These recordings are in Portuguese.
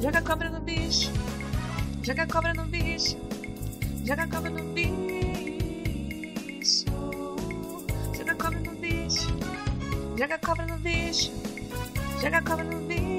Joga cobra no bicho. Joga cobra no bicho. Joga cobra no bicho. Joga cobra no bicho. Joga cobra no bicho. Joga cobra no bicho.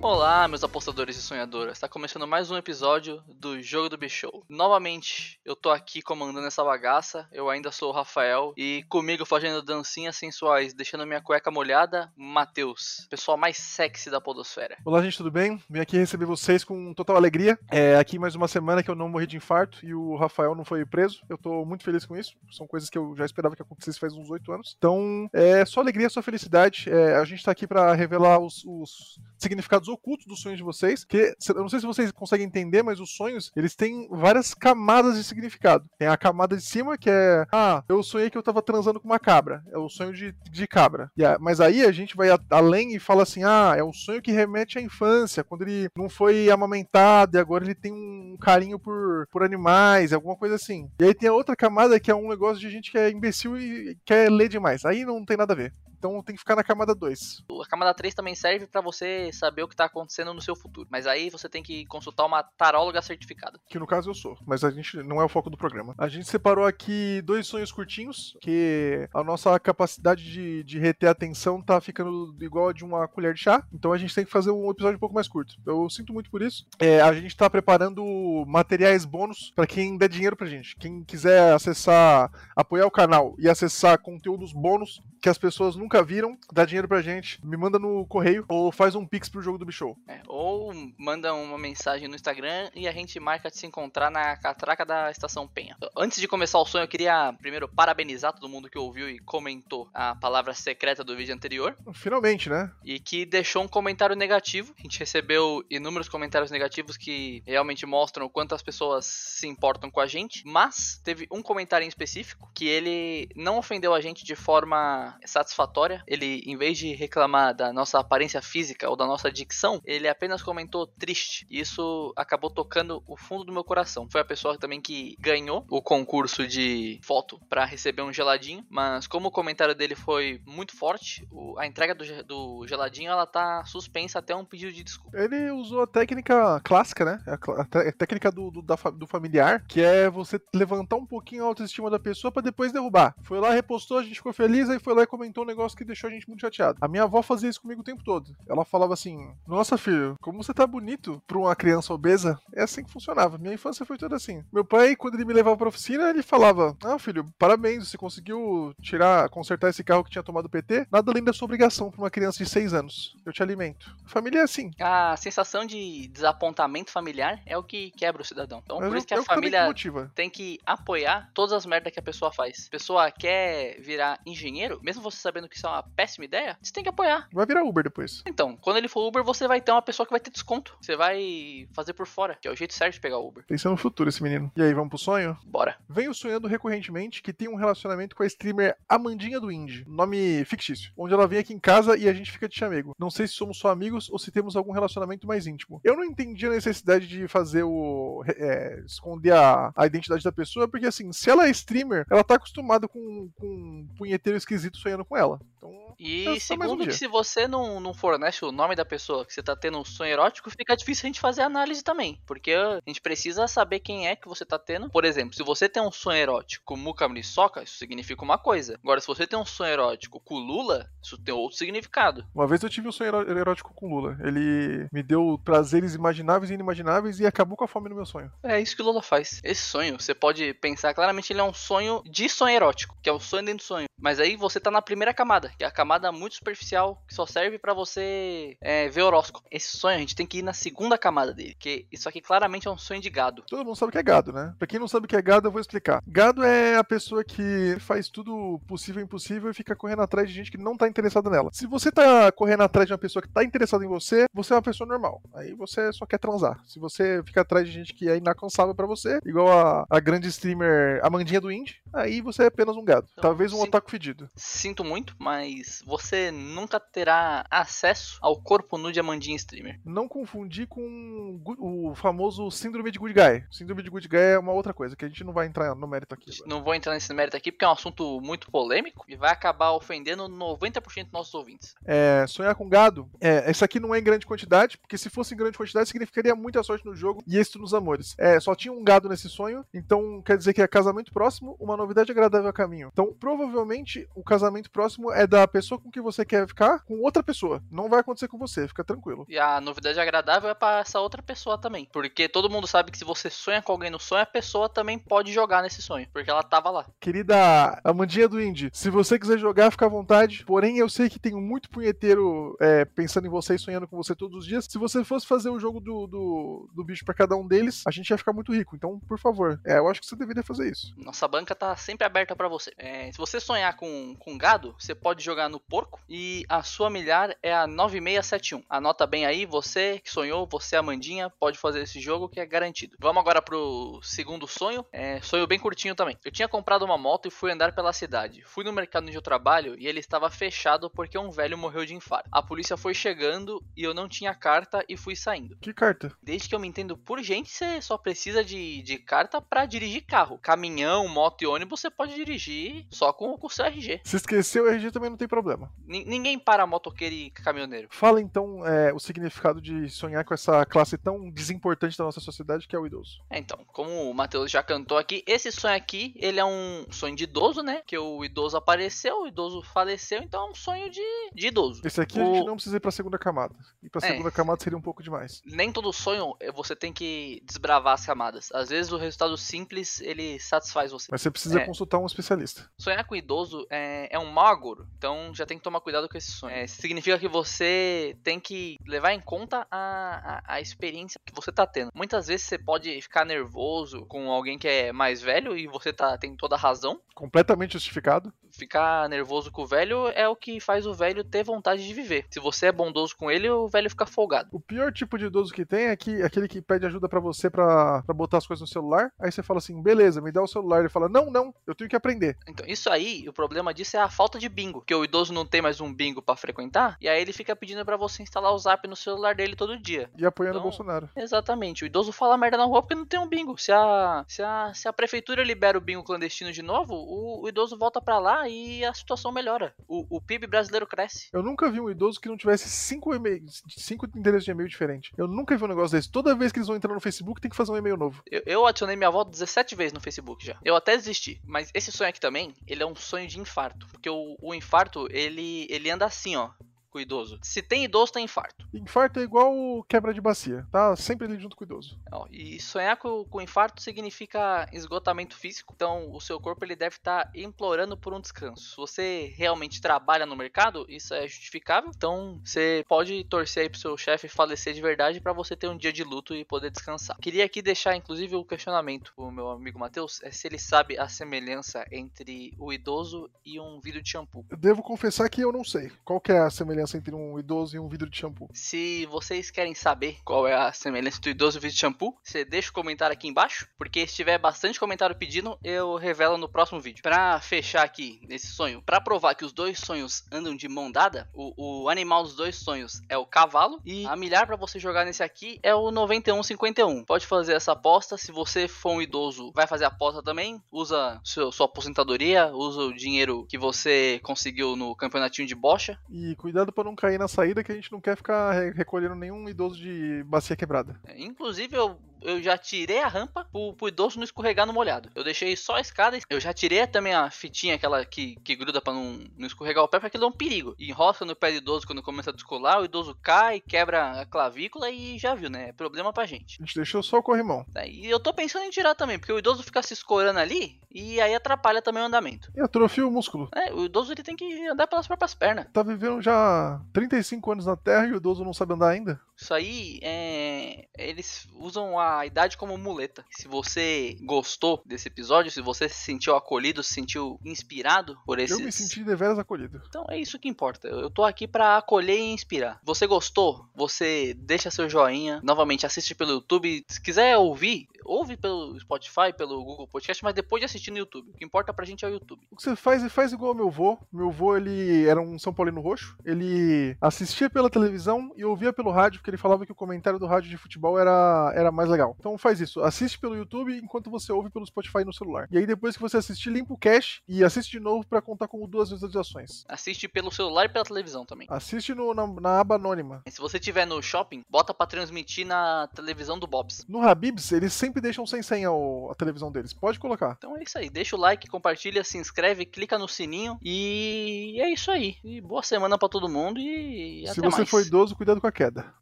Olá, meus apostadores e sonhadoras. Está começando mais um episódio do Jogo do Bichou. Novamente, eu tô aqui comandando essa bagaça. Eu ainda sou o Rafael e comigo fazendo dancinhas sensuais, deixando minha cueca molhada, Matheus, pessoal mais sexy da podosfera. Olá, gente, tudo bem? Vim aqui receber vocês com total alegria. É aqui mais uma semana que eu não morri de infarto e o Rafael não foi preso. Eu tô muito feliz com isso. São coisas que eu já esperava que acontecesse faz uns oito anos. Então, é só alegria, só felicidade. É, a gente tá aqui para revelar os, os significados ocultos dos sonhos de vocês, que eu não sei se vocês conseguem entender, mas os sonhos, eles têm várias camadas de significado. Tem a camada de cima, que é, ah, eu sonhei que eu tava transando com uma cabra. É o sonho de, de cabra. A, mas aí a gente vai a, além e fala assim, ah, é o sonho que remete à infância, quando ele não foi amamentado e agora ele tem um carinho por, por animais, alguma coisa assim. E aí tem a outra camada que é um negócio de gente que é imbecil e quer ler demais. Aí não tem nada a ver. Então tem que ficar na camada 2. A camada 3 também serve para você saber o que tá acontecendo no seu futuro. Mas aí você tem que consultar uma taróloga certificada. Que no caso eu sou, mas a gente não é o foco do programa. A gente separou aqui dois sonhos curtinhos, que a nossa capacidade de, de reter a atenção tá ficando igual a de uma colher de chá. Então a gente tem que fazer um episódio um pouco mais curto. Eu sinto muito por isso. É, a gente tá preparando materiais bônus para quem der dinheiro pra gente. Quem quiser acessar, apoiar o canal e acessar conteúdos bônus que as pessoas nunca viram, dá dinheiro pra gente, me manda no correio ou faz um pix pro jogo do Bichou. É, ou manda uma mensagem no Instagram e a gente marca de se encontrar na catraca da Estação Penha. Antes de começar o sonho, eu queria primeiro parabenizar todo mundo que ouviu e comentou a palavra secreta do vídeo anterior. Finalmente, né? E que deixou um comentário negativo. A gente recebeu inúmeros comentários negativos que realmente mostram o quanto as pessoas se importam com a gente. Mas teve um comentário em específico que ele não ofendeu a gente de forma satisfatória. Ele, em vez de reclamar da nossa aparência física ou da nossa dicção, ele apenas comentou triste. E isso acabou tocando o fundo do meu coração. Foi a pessoa também que ganhou o concurso de foto para receber um geladinho. Mas como o comentário dele foi muito forte, a entrega do, do geladinho ela tá suspensa até um pedido de desculpa. Ele usou a técnica clássica, né? A, técnica do, do, da, do familiar, que é você levantar um pouquinho a autoestima da pessoa para depois derrubar. Foi lá, repostou, a gente ficou feliz, aí foi lá e comentou um negócio que deixou a gente muito chateado. A minha avó fazia isso comigo o tempo todo. Ela falava assim: Nossa, filho, como você tá bonito pra uma criança obesa. É assim que funcionava. Minha infância foi toda assim. Meu pai, quando ele me levava pra oficina, ele falava: Ah, filho, parabéns, você conseguiu tirar, consertar esse carro que tinha tomado PT. Nada além da sua obrigação pra uma criança de 6 anos. Eu te alimento. família é assim. A sensação de desapontamento familiar é o que quebra o cidadão. Então, Mas por isso que a família tem que apoiar todas as merdas que a pessoa faz. A pessoa quer virar engenheiro, mesmo você sabendo que isso é uma péssima ideia, você tem que apoiar. Vai virar Uber depois. Então, quando ele for Uber, você vai ter uma pessoa que vai ter desconto. Você vai fazer por fora, que é o jeito certo de pegar Uber. Pensando no futuro esse menino. E aí, vamos pro sonho? Bora. Venho sonhando recorrentemente que tem um relacionamento com a streamer Amandinha do Indie, nome fictício, onde ela vem aqui em casa e a gente fica de chamego. Não sei se somos só amigos ou se temos algum relacionamento mais íntimo. Eu não entendi a necessidade de fazer o. É, esconder a, a identidade da pessoa, porque assim, se ela é streamer, ela tá acostumada com, com um punheteiro esquisito sonhando com ela. Então e segundo, um que se você não, não fornece o nome da pessoa que você tá tendo um sonho erótico, fica difícil a gente fazer análise também. Porque a gente precisa saber quem é que você tá tendo. Por exemplo, se você tem um sonho erótico com Muka Muriçoca, isso significa uma coisa. Agora, se você tem um sonho erótico com Lula, isso tem outro significado. Uma vez eu tive um sonho erótico com Lula. Ele me deu prazeres imagináveis e inimagináveis e acabou com a fome no meu sonho. É isso que o Lula faz. Esse sonho, você pode pensar claramente, ele é um sonho de sonho erótico, que é o sonho dentro do sonho. Mas aí você tá na primeira camada, que é a camada muito superficial, que só serve para você é, ver horóscopo. Esse sonho a gente tem que ir na segunda camada dele, que isso aqui claramente é um sonho de gado. Todo mundo sabe o que é gado, né? Pra quem não sabe o que é gado, eu vou explicar. Gado é a pessoa que faz tudo possível e impossível e fica correndo atrás de gente que não tá interessada nela. Se você tá correndo atrás de uma pessoa que tá interessada em você, você é uma pessoa normal. Aí você só quer transar. Se você fica atrás de gente que é inalcançável para você, igual a, a grande streamer Amandinha do Indie, aí você é apenas um gado. Então, Talvez um sim. otaku fedido. Sinto muito, mas você nunca terá acesso ao corpo nu de Amandinha Streamer. Não confundir com o famoso síndrome de Good Guy. Síndrome de Good Guy é uma outra coisa, que a gente não vai entrar no mérito aqui. Agora. Não vou entrar nesse mérito aqui porque é um assunto muito polêmico e vai acabar ofendendo 90% dos nossos ouvintes. É, sonhar com gado, é, essa aqui não é em grande quantidade, porque se fosse em grande quantidade significaria muita sorte no jogo e êxito nos amores. É, só tinha um gado nesse sonho, então quer dizer que é casamento próximo, uma novidade agradável a caminho. Então, provavelmente, o casamento próximo é da pessoa com que você quer ficar com outra pessoa. Não vai acontecer com você, fica tranquilo. E a novidade agradável é para essa outra pessoa também. Porque todo mundo sabe que se você sonha com alguém no sonho, a pessoa também pode jogar nesse sonho. Porque ela tava lá. Querida Amandinha do Indy, se você quiser jogar, fica à vontade. Porém, eu sei que tem muito punheteiro é, pensando em você e sonhando com você todos os dias. Se você fosse fazer o jogo do, do, do bicho para cada um deles, a gente ia ficar muito rico. Então, por favor, é, eu acho que você deveria fazer isso. Nossa banca tá sempre aberta para você. É, se você sonhar com, com gado, você pode jogar no porco e a sua milhar é a 9671. Anota bem aí, você que sonhou, você Amandinha, pode fazer esse jogo que é garantido. Vamos agora pro segundo sonho. É, sonho bem curtinho também. Eu tinha comprado uma moto e fui andar pela cidade. Fui no mercado onde eu trabalho e ele estava fechado porque um velho morreu de infarto. A polícia foi chegando e eu não tinha carta e fui saindo. Que carta? Desde que eu me entendo por gente, você só precisa de, de carta para dirigir carro. Caminhão, moto e ônibus você pode dirigir só com, com o seu RG. Se esqueceu o RG também não tem problema. N ninguém para motoqueiro e caminhoneiro. Fala então é, o significado de sonhar com essa classe tão desimportante da nossa sociedade que é o idoso. É, então, como o Matheus já cantou aqui, esse sonho aqui, ele é um sonho de idoso, né? Que o idoso apareceu, o idoso faleceu, então é um sonho de, de idoso. Esse aqui o... a gente não precisa ir pra segunda camada. Ir pra É. segunda camada seria um pouco demais. Nem todo sonho eh, você tem que desbravar as camadas. Às vezes o resultado simples, ele satisfaz você. Mas você precisa É. consultar um especialista. Sonhar com idoso é, é um agouro, então já tem que tomar cuidado com esse sonho. É, significa que você tem que levar em conta a, a, a experiência que você tá tendo. Muitas vezes você pode ficar nervoso com alguém que é mais velho e você tá, tem toda a razão. Completamente justificado. Ficar nervoso com o velho é o que faz o velho ter vontade de viver. Se você é bondoso com ele, o velho fica folgado. O pior tipo de idoso que tem é que, aquele que pede ajuda pra você pra, pra botar as coisas no celular. Aí você fala assim, beleza, me dá o celular. Ele fala, não, não, eu tenho que aprender. Então, isso aí, o problema disso é a falta de bingo. Que o idoso não tem mais um bingo pra frequentar, e aí ele fica pedindo pra você instalar o zap no celular dele todo dia. E apoiando o Então- Bolsonaro. Exatamente, o idoso fala merda na rua porque não tem um bingo. Se a, se a, se a prefeitura libera o bingo clandestino de novo, o, o idoso volta pra lá e a situação melhora. O, o PIB brasileiro cresce. Eu nunca vi um idoso que não tivesse cinco, e-mails, cinco endereços de e-mail diferentes. Eu nunca vi um negócio desse. Toda vez que eles vão entrar no Facebook, tem que fazer um e-mail novo. Eu, eu adicionei minha avó 17 vezes no Facebook já. Eu até desisti. Mas esse sonho aqui também, ele é um sonho de infarto. Porque o, o infarto, ele, ele anda assim, ó. Com o idoso. Se tem idoso, tem infarto. Infarto é igual quebra de bacia, tá? Sempre ali junto com o idoso. Ó, e sonhar com, com infarto significa esgotamento físico. Então, o seu corpo ele deve estar implorando por um descanso. Se você realmente trabalha no mercado, isso é justificável. Então, você pode torcer aí pro seu chefe falecer de verdade para você ter um dia de luto e poder descansar. Queria aqui deixar, inclusive, o questionamento pro meu amigo Matheus, é se ele sabe a semelhança entre o idoso e um vidro de shampoo. Eu devo confessar que eu não sei. Qual que é a semelhança entre um idoso e um vidro de shampoo? Se vocês querem saber qual é a semelhança do idoso e vidro de shampoo, você deixa o comentário aqui embaixo, porque se tiver bastante comentário pedindo, eu revelo no próximo vídeo. Pra fechar aqui nesse sonho, pra provar que os dois sonhos andam de mão dada, o, o animal dos dois sonhos é o cavalo e a milhar pra você jogar nesse aqui é o 9151. Pode fazer essa aposta, se você for um idoso, vai fazer a aposta também, usa seu, sua aposentadoria, usa o dinheiro que você conseguiu no campeonatinho de bocha E cuidado pra não cair na saída que a gente não quer ficar re- recolhendo nenhum idoso de bacia quebrada. É, Inclusive, eu, eu já tirei a rampa pro, pro idoso não escorregar no molhado. Eu deixei só a escada. e Eu já tirei também a fitinha, aquela que, que gruda pra não, não escorregar o pé, porque aquilo é um perigo. Enrosca no pé do idoso quando começa a descolar, o idoso cai, quebra a clavícula e já viu, né? É problema pra gente. A gente deixou só o corrimão. Tá, E eu tô pensando em tirar também, porque o idoso fica se escorando ali e aí atrapalha também o andamento. E atrofia o músculo. É, o idoso ele tem que andar pelas próprias pernas. Tá vivendo já 35 anos na Terra e o idoso não sabe andar ainda? Isso aí é. Eles usam a, a idade como muleta. Se você gostou desse episódio, se você se sentiu acolhido, se sentiu inspirado por esses. Eu me senti deveras acolhido. Então é isso que importa. Eu tô aqui pra acolher e inspirar. Você gostou? Você deixa seu joinha. Novamente, assiste pelo YouTube. Se quiser ouvir, ouve pelo Spotify, pelo Google Podcast, mas depois de assistir no YouTube. O que importa pra gente é o YouTube. O que você faz, é faz igual ao meu vô. Meu vô, ele era um São Paulino roxo. Ele assistia pela televisão e ouvia pelo rádio, porque ele falava que o comentário do rádio de futebol era, era mais legal. Então faz isso. Assiste pelo YouTube enquanto você ouve pelo Spotify no celular. E aí depois que você assistir, limpa o cache e assiste de novo pra contar como duas visualizações. Assiste pelo celular e pela televisão também. Assiste no, na, na aba anônima. E se você tiver no shopping, bota pra transmitir na televisão do Bob's. No Habibs, eles sempre deixam sem senha a televisão deles. Pode colocar. Então é isso aí. Deixa o like, compartilha, se inscreve, clica no sininho. E é isso aí. E boa semana pra todo mundo e Se até você mais. for idoso, cuidado com a queda.